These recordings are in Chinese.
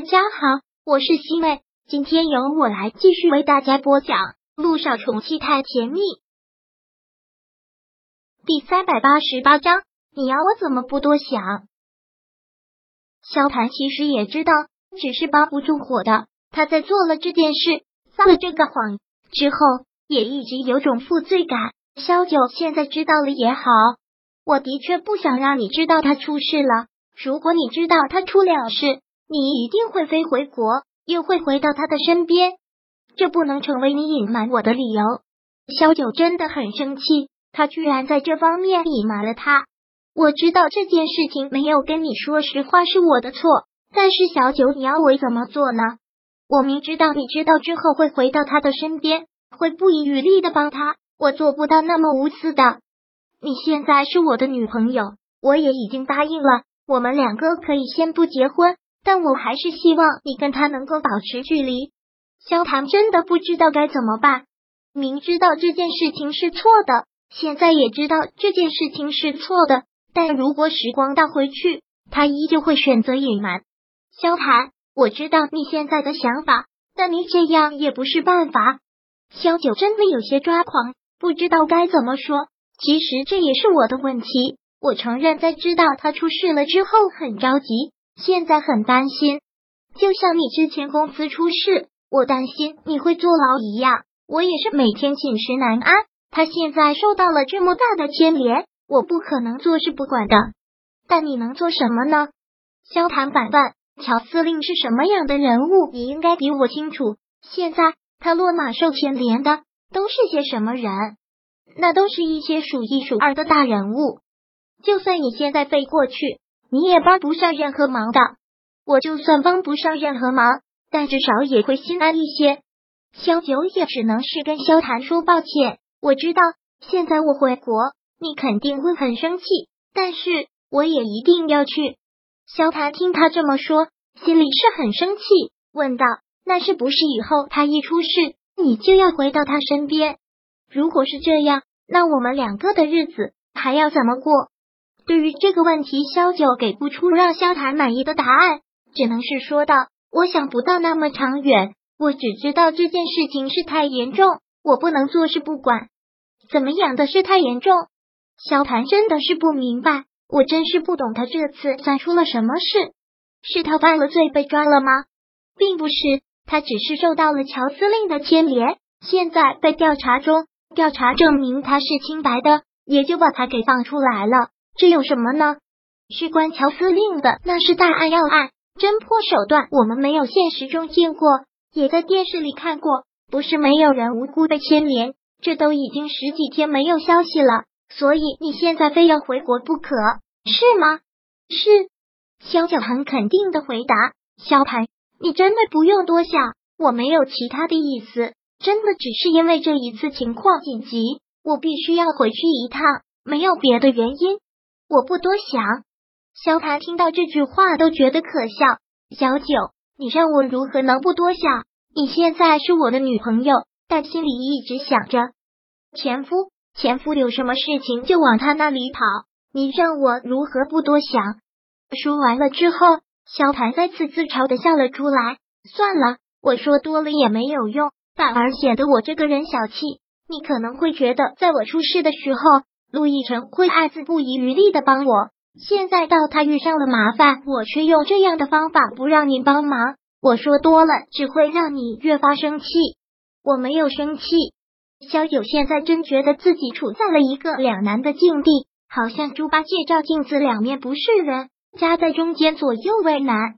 大家好，我是西妹，今天由我来继续为大家播讲《路上宠妻太甜蜜》第三百八十八章。你要我怎么不多想？萧谭其实也知道，只是包不住火的。他在做了这件事、撒了这个谎之后，也一直有种负罪感。萧九现在知道了也好，我的确不想让你知道他出事了。如果你知道他出了事，你一定会飞回国，又会回到他的身边，这不能成为你隐瞒我的理由。萧九真的很生气，他居然在这方面隐瞒了他。我知道这件事情没有跟你说实话是我的错，但是小九，你要我怎么做呢？我明知道你知道之后会回到他的身边，会不遗余力的帮他，我做不到那么无私的。你现在是我的女朋友，我也已经答应了，我们两个可以先不结婚。但我还是希望你跟他能够保持距离。萧谭真的不知道该怎么办，明知道这件事情是错的，现在也知道这件事情是错的，但如果时光倒回去，他依旧会选择隐瞒。萧谭，我知道你现在的想法，但你这样也不是办法。萧九真的有些抓狂，不知道该怎么说。其实这也是我的问题，我承认在知道他出事了之后很着急。现在很担心，就像你之前公司出事，我担心你会坐牢一样。我也是每天寝食难安。他现在受到了这么大的牵连，我不可能坐视不管的。但你能做什么呢？萧谈反问：“乔司令是什么样的人物？你应该比我清楚。现在他落马受牵连的都是些什么人？那都是一些数一数二的大人物。就算你现在飞过去。”你也帮不上任何忙的，我就算帮不上任何忙，但至少也会心安一些。萧九也只能是跟萧谭说抱歉，我知道现在我回国，你肯定会很生气，但是我也一定要去。萧谭听他这么说，心里是很生气，问道：“那是不是以后他一出事，你就要回到他身边？如果是这样，那我们两个的日子还要怎么过？”对于这个问题，萧九给不出让萧谈满意的答案，只能是说道：“我想不到那么长远，我只知道这件事情是太严重，我不能坐视不管。怎么样的是太严重？”萧谈真的是不明白，我真是不懂他这次算出了什么事？是他犯了罪被抓了吗？并不是，他只是受到了乔司令的牵连，现在被调查中，调查证明他是清白的，也就把他给放出来了。这有什么呢？是关乔司令的，那是大案要案，侦破手段我们没有现实中见过，也在电视里看过。不是没有人无辜被牵连，这都已经十几天没有消息了，所以你现在非要回国不可，是吗？是。萧九很肯定的回答。萧盘，你真的不用多想，我没有其他的意思，真的只是因为这一次情况紧急，我必须要回去一趟，没有别的原因。我不多想，萧谭听到这句话都觉得可笑。小九，你让我如何能不多想？你现在是我的女朋友，但心里一直想着前夫。前夫有什么事情就往他那里跑，你让我如何不多想？说完了之后，萧谭再次自嘲的笑了出来。算了，我说多了也没有用，反而显得我这个人小气。你可能会觉得，在我出事的时候。陆亦辰会爱自不遗余力的帮我，现在到他遇上了麻烦，我却用这样的方法不让你帮忙。我说多了只会让你越发生气。我没有生气。萧九现在真觉得自己处在了一个两难的境地，好像猪八戒照镜子，两面不是人，夹在中间左右为难。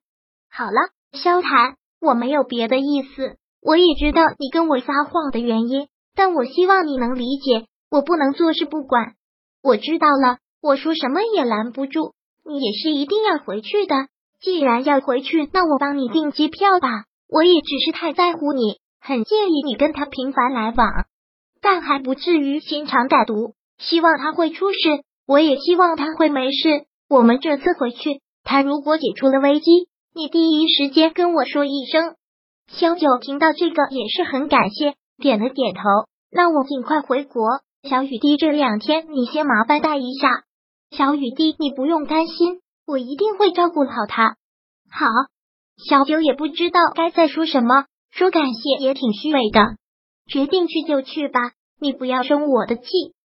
好了，萧谈，我没有别的意思。我也知道你跟我撒谎的原因，但我希望你能理解，我不能坐视不管。我知道了，我说什么也拦不住你，也是一定要回去的。既然要回去，那我帮你订机票吧。我也只是太在乎你，很介意你跟他频繁来往，但还不至于心肠歹毒。希望他会出事，我也希望他会没事。我们这次回去，他如果解除了危机，你第一时间跟我说一声。萧九听到这个也是很感谢，点了点头。那我尽快回国。小雨滴，这两天你先麻烦带一下。小雨滴，你不用担心，我一定会照顾好他。好，小九也不知道该再说什么，说感谢也挺虚伪的，决定去就去吧。你不要生我的气，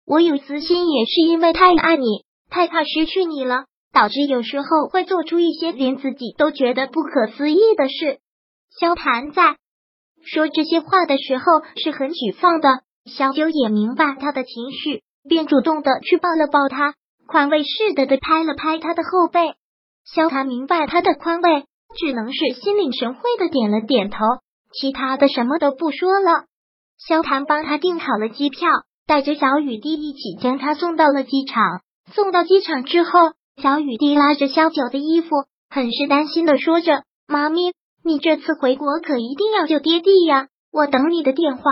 我有私心也是因为太爱你，太怕失去你了，导致有时候会做出一些连自己都觉得不可思议的事。萧谭在说这些话的时候是很沮丧的，小九也明白他的情绪，便主动的去抱了抱他，宽慰似的的拍了拍他的后背。萧谈明白他的宽慰，只能是心领神会的点了点头，其他的什么都不说了。萧谈帮他订好了机票，带着小雨滴一起将他送到了机场。送到机场之后，小雨滴拉着萧九的衣服，很是担心的说着：“妈咪，你这次回国可一定要救爹地呀！我等你的电话。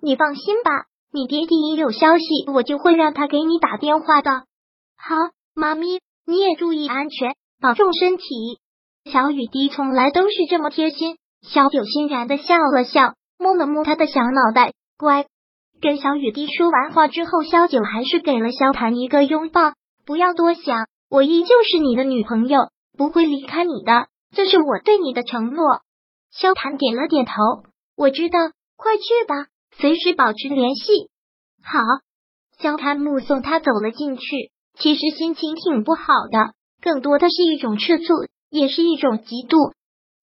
你放心吧，你爹地一有消息，我就会让他给你打电话的。好，妈咪，你也注意安全，保重身体。”小雨滴从来都是这么贴心。小九欣然的笑了笑。摸了摸他的小脑袋，乖。跟小雨滴说完话之后，萧九还是给了萧谭一个拥抱。不要多想，我依旧是你的女朋友，不会离开你的，这是我对你的承诺。萧谭点了点头，我知道。快去吧，随时保持联系。好。萧谭目送他走了进去，其实心情挺不好的，更多的是一种吃醋，也是一种嫉妒。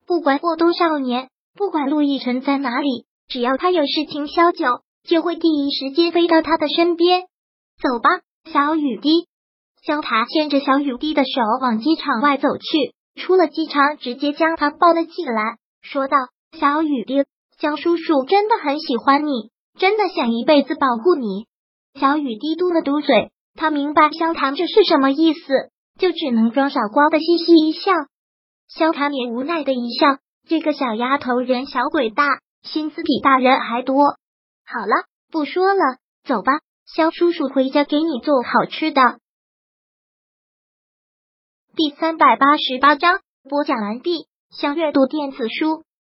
不管过多少年。不管陆亦辰在哪里，只要他有事情，萧九就会第一时间飞到他的身边。走吧，小雨滴。萧塔牵着小雨滴的手往机场外走去，出了机场，直接将他抱了进来，说道：“小雨滴，江叔叔真的很喜欢你，真的想一辈子保护你。”小雨滴嘟了嘟嘴，他明白萧谈这是什么意思，就只能装傻瓜的嘻嘻一笑。萧谈也无奈的一笑。这个小丫头人小鬼大，心思比大人还多。好了，不说了，走吧，肖叔叔回家给你做好吃的。第三百八十八章播讲完毕。想阅读电子书，